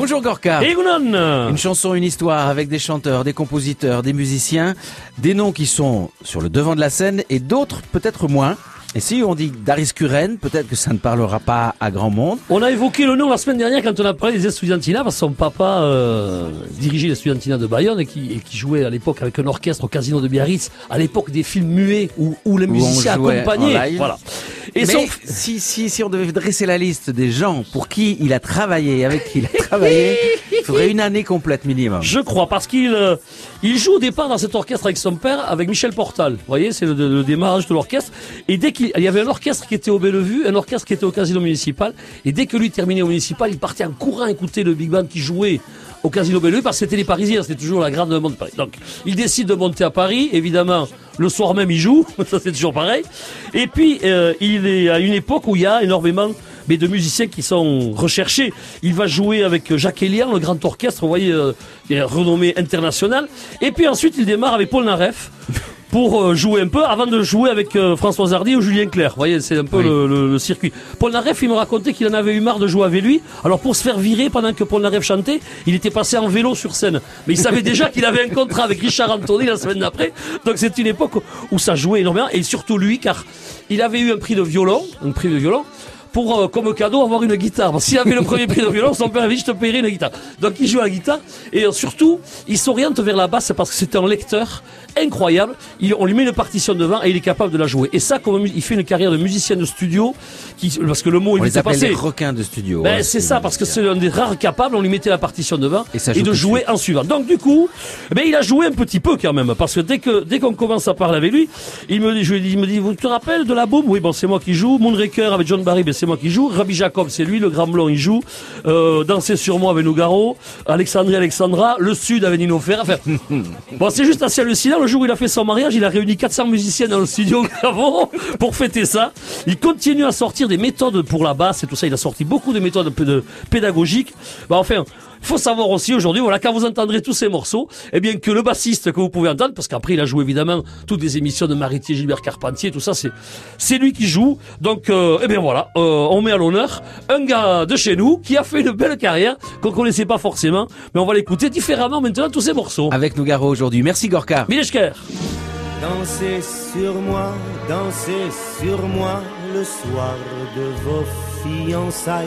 Bonjour Gorka. Une chanson, une histoire avec des chanteurs, des compositeurs, des musiciens, des noms qui sont sur le devant de la scène et d'autres peut-être moins. Et si on dit Daris Kuren, peut-être que ça ne parlera pas à grand monde. On a évoqué le nom la semaine dernière quand on a parlé des Estudiantina, parce que son papa euh, dirigeait les Estudiantina de Bayonne et qui, et qui jouait à l'époque avec un orchestre au Casino de Biarritz, à l'époque des films muets où, où les musiciens accompagnaient. Voilà. Et son, si, si, si on devait dresser la liste des gens pour qui il a travaillé, avec qui il a travaillé, il faudrait une année complète minimum. Je crois, parce qu'il euh, il joue au départ dans cet orchestre avec son père, avec Michel Portal. Vous voyez, c'est le, le démarrage de l'orchestre. Et dès qu'il il y avait un orchestre qui était au Bellevue, un orchestre qui était au Casino Municipal, et dès que lui terminait au Municipal, il partait en courant écouter le Big Band qui jouait au Casino Bellevue, parce que c'était les Parisiens, c'était toujours la grande demande de Paris. Donc, il décide de monter à Paris, évidemment, le soir même il joue, ça c'est toujours pareil. Et puis, euh, il est à une époque où il y a énormément mais de musiciens qui sont recherchés. Il va jouer avec Jacques Elian, le grand orchestre, vous voyez, euh, renommé international. Et puis ensuite, il démarre avec Paul Naref pour euh, jouer un peu avant de jouer avec euh, François Hardy ou Julien Clerc. Vous voyez, c'est un peu Oui. le, le- le circuit. Paul Naref, il me racontait qu'il en avait eu marre de jouer avec lui. Alors pour se faire virer pendant que Paul Naref chantait, il était passé en vélo sur scène. Mais il savait déjà qu'il avait un contrat avec Richard Anthony la semaine d'après. Donc c'est une époque où ça jouait énormément. Et surtout lui, car il avait eu un prix de violon, un prix de violon pour euh, comme cadeau avoir une guitare. Parce S'il avait le premier prix de violon, son père avait dit je te paierai une guitare. Donc il joue à la guitare et euh, surtout il s'oriente vers la basse parce que c'était un lecteur incroyable. Il- on lui met une partition devant et il est capable de la jouer. Et ça, comme il fait une carrière de musicien de studio, qui, parce que le mot On il les appelle passé. les requins de studio. Ben, hein, c'est ça, parce que c'est un des rares capables, on lui mettait la partition devant Et de jouer en suivant. Donc du coup, ben, il a joué un petit peu quand même, parce que dès que dès qu'on commence à parler avec lui, il me dit, je il me dit, vous te rappelez de la boum Oui, bon, c'est moi qui joue. Moonraker avec John Barry, ben, c'est moi qui joue. Rabbi Jacob, c'est lui, le grand blond, il joue. Euh, Danser sur moi avec Nougaro. Alexandrie Alexandra. Le Sud avec Nino Ferrer. Enfin, bon, c'est juste assez hallucinant. Le jour où il a fait son mariage, il a réuni 400 musiciens dans le studio Gravon pour fêter ça. Il continue à sortir des méthodes pour la basse et tout ça. Il a sorti beaucoup de méthodes pédagogiques. Bah, enfin, il faut savoir aussi aujourd'hui, voilà, quand vous entendrez tous ces morceaux, eh bien que le bassiste que vous pouvez entendre, parce qu'après il a joué évidemment toutes les émissions de Maritier, Gilbert Carpentier, tout ça, c'est c'est lui qui joue. Donc, euh, eh bien voilà, euh, on met à l'honneur un gars de chez nous qui a fait une belle carrière qu'on connaissait pas forcément, mais on va l'écouter différemment maintenant tous ces morceaux. Avec Nougaro aujourd'hui. Merci Gorka. Mileshker. Dansez sur moi, dansez sur moi le soir de vos fiançailles.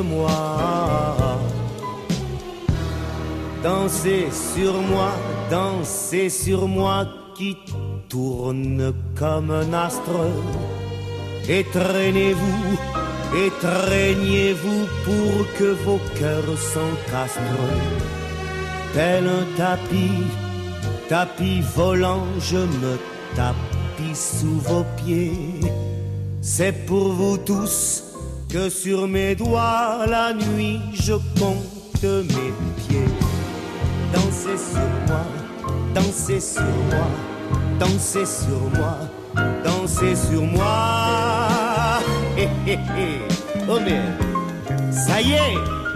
moi. Dansez sur moi, dansez sur moi qui tourne comme un astre. Étreignez-vous, étreignez-vous pour que vos cœurs s'encastrent. Tel un tapis, tapis volant, je me tapis sous vos pieds. C'est pour vous tous que sur mes doigts la nuit je compte mes pieds. Dansez sur moi, dansez sur moi, dansez sur moi, dansez sur moi. Hé hé hé, oh ça y est.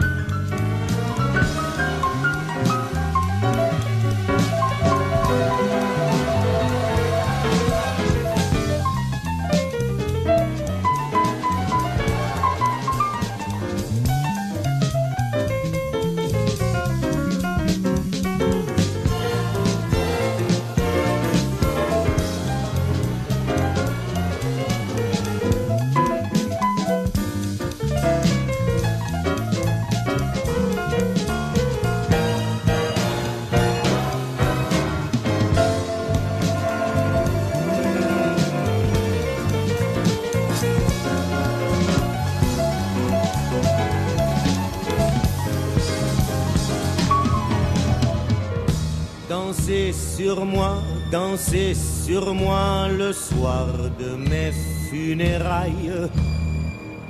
Dansez sur moi, dansez sur moi le soir de mes funérailles.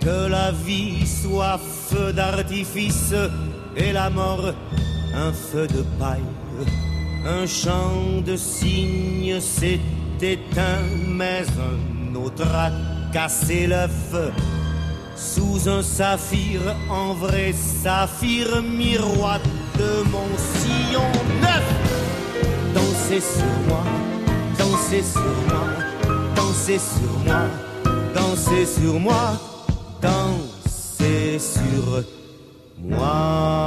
Que la vie soit feu d'artifice et la mort un feu de paille. Un chant de cygne s'est éteint, mais un autre a cassé l'œuf. Sous un saphir, en vrai saphir, miroir de mon sillon neuf. Dansez sur moi, dansez sur moi, dansez sur moi, dansez sur moi, dansez sur moi.